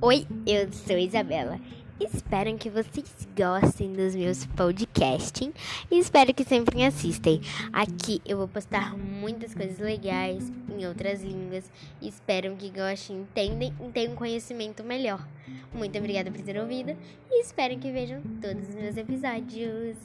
Oi, eu sou Isabela. Espero que vocês gostem dos meus podcasts e espero que sempre me assistem. Aqui eu vou postar muitas coisas legais em outras línguas. Espero que gostem, entendem e tenham conhecimento melhor. Muito obrigada por ter ouvido e espero que vejam todos os meus episódios.